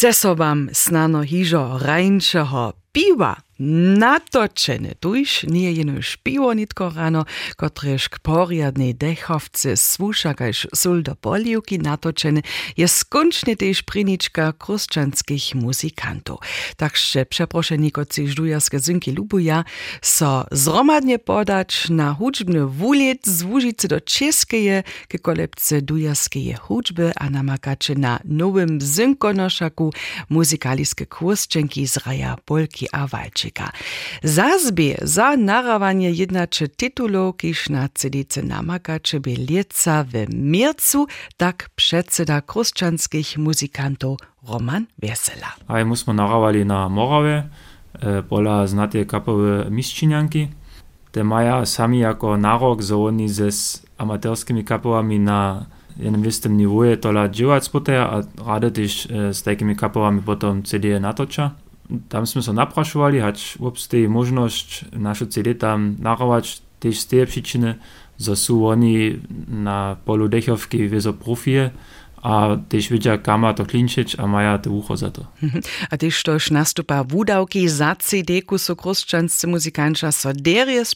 chce so wam snano hižo rajnšeho piwa natočene. Tuž nie jeno špivo nitko rano, kotrež k poriadnej dechovce słusza kaž sul do poliuki natočene, je skončne tež prinička kruščanských muzikantów. Takže przeproszeniko ci ždujarske zynki lubuja, so zromadnie podać na hudžbny wuliet z do Českeje ke kolebce dujarskeje hudžby a na nowym zynkonoszaku muzykaliskie kurszczenki z raja Polki a. Języka. Zazbie za narawanie jednacze tytułów, kiż na by lieca w miercu, tak przedseda kruszczanskich muzykantów Roman Wesela. A my smo narawali na Morawie, e, pola znate kapowe mistrzynianki. Te maja sami jako narok, oni ze amatorskimi kapowami na jednym wistym niwoje tola dziewać spote, a rady też z takimi kapowami potom CD natocza tam sme sa naprašovali, hać obstojí možnosť našu CD tam narovať tiež z tej príčiny, že sú oni na polu dechovky viezo profie a tiež vidia, kam to klinčiť a majú to ucho za to. A tiež tož nastupa wudawki za CD-ku so kruszczanscy muzykanča so deries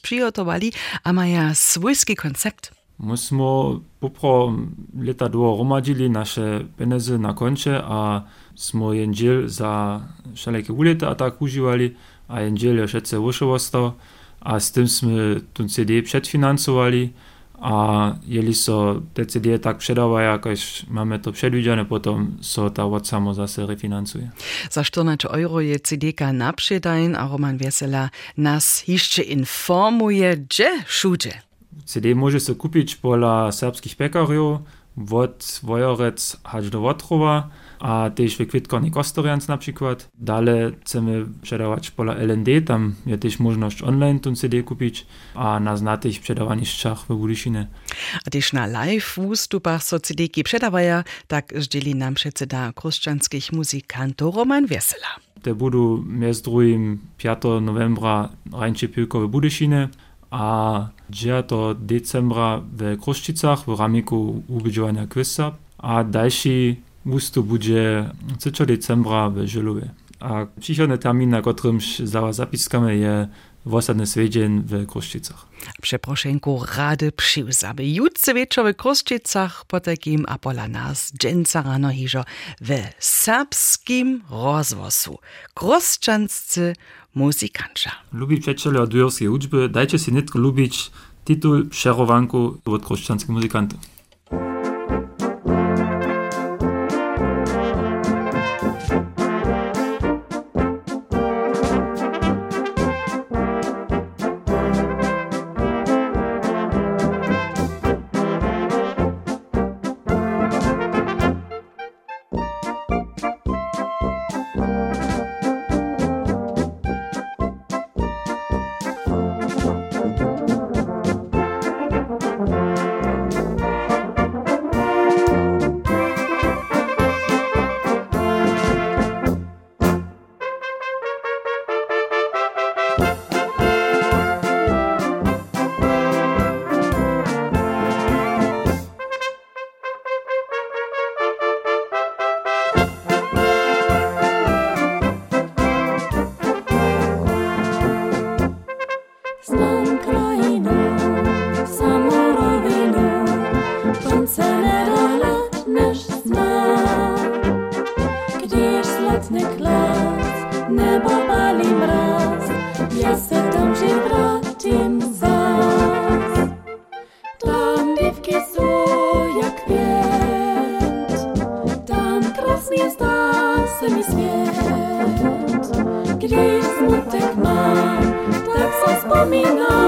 a mają swójski koncept. My smo popro leta dwo romadzili nasze pieniądze na koncie, a smo jen dziel za wszelakie ulety a tak używali, a jen dziel jeszcze ce wyszło a z tym sme ten CD przedfinansowali, a jeli so te CD tak przedawają, jakoś mamy to przedwidziane, potom so ta od samo zase refinansuje. Za 14 euro je CD-ka naprzedajn, a Roman Wiesela nas jeszcze informuje, gdzie szudzie. CD może se kupić pola serbskich pekariów, od Wojorec aż do Wotrowa, a też w Kwitkorni Kostorians na przykład. Dalej chcemy sprzedawać pola LND, tam jest też możliwość online ten CD kupić, a na znatych sprzedawaniszczach w Budyszynie. A też na live wystupach so CD-ki sprzedawają, tak zdzieli nam przedseda kruszczanskich muzykantów Roman Wesela. Te budu między drugim 5 novembra rańcze piłko w Budyszynie, a 9 decembra w Kruščicach w ramiku ubydziowania Kwista, a dalszy wustu będzie 3 decembra w Żylowie. A przychodny termin, na którym za zapiskamy, je w ostatni swiedzień w Kruščicach. Przeproszenku rady przyłzaby. Jutce wieczor w Kruščicach, po takim apola nas dżęca rano hiżo w serbskim rozwosu. Kruszczanscy muzikantša. Ljubi Čečelj od jurske učbe, dajče si netko ljubič titul šerovanku od kroščanskih muzikantov. dominar.